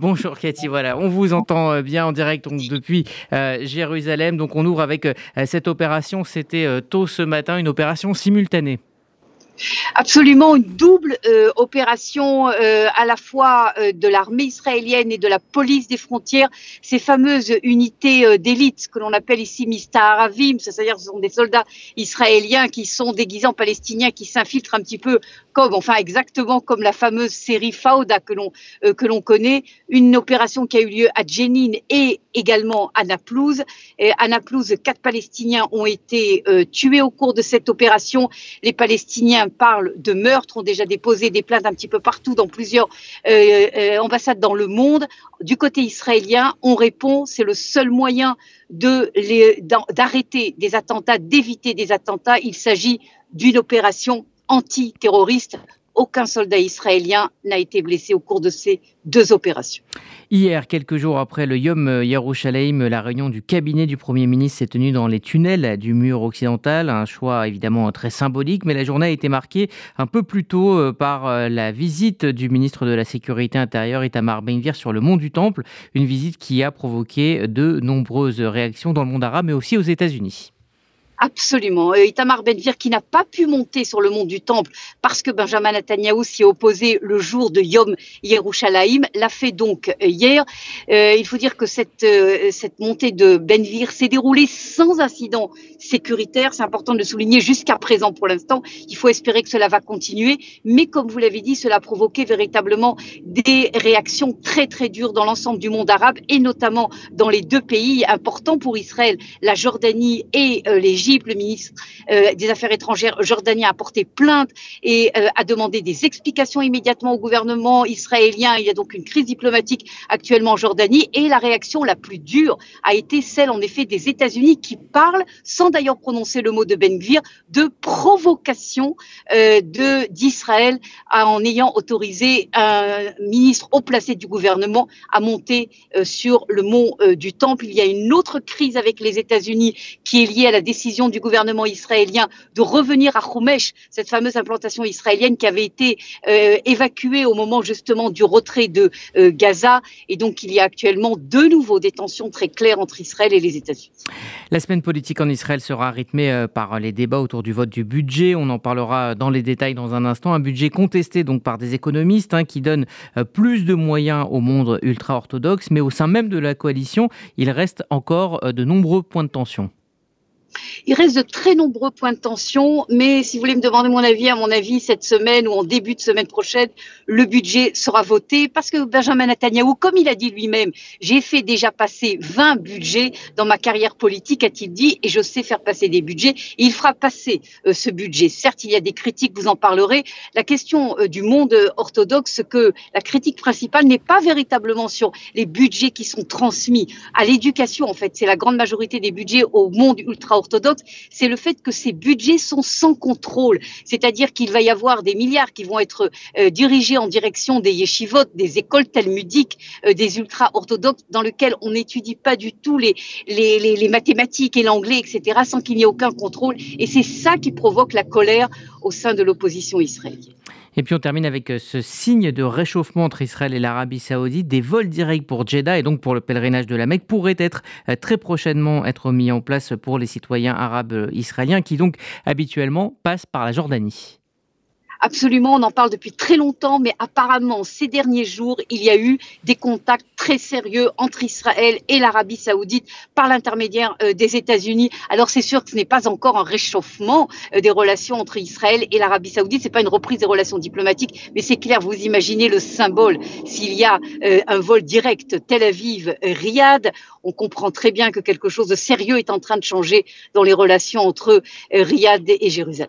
Bonjour Cathy, voilà, on vous entend euh, bien en direct depuis euh, Jérusalem. Donc on ouvre avec euh, cette opération, c'était tôt ce matin, une opération simultanée. Absolument, une double euh, opération euh, à la fois euh, de l'armée israélienne et de la police des frontières, ces fameuses unités d'élite que l'on appelle ici Mista Aravim, c'est-à-dire ce sont des soldats israéliens qui sont déguisés en palestiniens, qui s'infiltrent un petit peu comme, enfin exactement comme la fameuse série Fauda que l'on que l'on connaît, une opération qui a eu lieu à Jenin et également à Naplouse. À Naplouse, quatre Palestiniens ont été tués au cours de cette opération. Les Palestiniens parlent de meurtres, ont déjà déposé des plaintes un petit peu partout dans plusieurs euh, euh, ambassades dans le monde. Du côté israélien, on répond, c'est le seul moyen d'arrêter des attentats, d'éviter des attentats. Il s'agit d'une opération antiterroriste aucun soldat israélien n'a été blessé au cours de ces deux opérations. Hier, quelques jours après le Yom Yerushalayim, la réunion du cabinet du Premier ministre s'est tenue dans les tunnels du mur occidental. Un choix évidemment très symbolique, mais la journée a été marquée un peu plus tôt euh, par euh, la visite du ministre de la Sécurité intérieure, Itamar Benvir, sur le mont du Temple. Une visite qui a provoqué de nombreuses réactions dans le monde arabe, mais aussi aux États-Unis. Absolument. Euh, Itamar Benvir qui n'a pas pu monter sur le mont du Temple parce que Benjamin Netanyahu s'y est opposé le jour de Yom Yerushalayim, l'a fait donc euh, hier. Euh, il faut dire que cette, cette montée de Benvir s'est déroulée sans incident sécuritaire. C'est important de le souligner jusqu'à présent pour l'instant. Il faut espérer que cela va continuer. Mais comme vous l'avez dit, cela a provoqué véritablement des réactions très très dures dans l'ensemble du monde arabe et notamment dans les deux pays importants pour Israël, la Jordanie et l'Égypte le ministre euh, des Affaires étrangères jordanien a porté plainte et euh, a demandé des explications immédiatement au gouvernement israélien. Il y a donc une crise diplomatique actuellement en Jordanie et la réaction la plus dure a été celle en effet des États-Unis qui parlent, sans d'ailleurs prononcer le mot de Ben Gvir, de provocation euh, d'Israël en ayant autorisé un ministre haut placé du gouvernement à monter sur le mont du Temple. Il y a une autre crise avec les États-Unis qui est liée à la décision du gouvernement israélien de revenir à Homesh, cette fameuse implantation israélienne qui avait été euh, évacuée au moment justement du retrait de euh, Gaza. Et donc, il y a actuellement de nouveau des tensions très claires entre Israël et les États-Unis. La semaine politique en Israël sera rythmée euh, par les débats autour du vote du budget. On en parlera dans les détails dans un instant. Un budget contesté donc par des économistes hein, qui donne plus de moyens au monde ultra-orthodoxe, mais au sein même de la coalition, il reste encore de nombreux points de tension. Il reste de très nombreux points de tension, mais si vous voulez me demander mon avis, à mon avis, cette semaine ou en début de semaine prochaine, le budget sera voté parce que Benjamin Netanyahu, comme il a dit lui-même, j'ai fait déjà passer 20 budgets dans ma carrière politique, a-t-il dit, et je sais faire passer des budgets. il fera passer euh, ce budget. Certes, il y a des critiques, vous en parlerez. La question euh, du monde orthodoxe, que la critique principale n'est pas véritablement sur les budgets qui sont transmis à l'éducation, en fait. C'est la grande majorité des budgets au monde ultra-orthodoxe orthodoxe, c'est le fait que ces budgets sont sans contrôle. C'est-à-dire qu'il va y avoir des milliards qui vont être euh, dirigés en direction des yeshivot, des écoles talmudiques, euh, des ultra-orthodoxes, dans lesquels on n'étudie pas du tout les, les, les mathématiques et l'anglais, etc., sans qu'il n'y ait aucun contrôle. Et c'est ça qui provoque la colère au sein de l'opposition israélienne. Et puis on termine avec euh, ce signe de réchauffement entre Israël et l'Arabie saoudite. Des vols directs pour Jeddah et donc pour le pèlerinage de la Mecque pourraient être euh, très prochainement être mis en place pour les citoyens arabes euh, israéliens qui donc habituellement passent par la Jordanie. Absolument, on en parle depuis très longtemps, mais apparemment, ces derniers jours, il y a eu des contacts très sérieux entre Israël et l'Arabie saoudite par l'intermédiaire euh, des États-Unis. Alors c'est sûr que ce n'est pas encore un réchauffement euh, des relations entre Israël et l'Arabie saoudite, c'est pas une reprise des relations diplomatiques, mais c'est clair, vous imaginez le symbole. S'il y a euh, un vol direct Tel Aviv-Riyad, on comprend très bien que quelque chose de sérieux est en train de changer dans les relations entre Riyad et Jérusalem.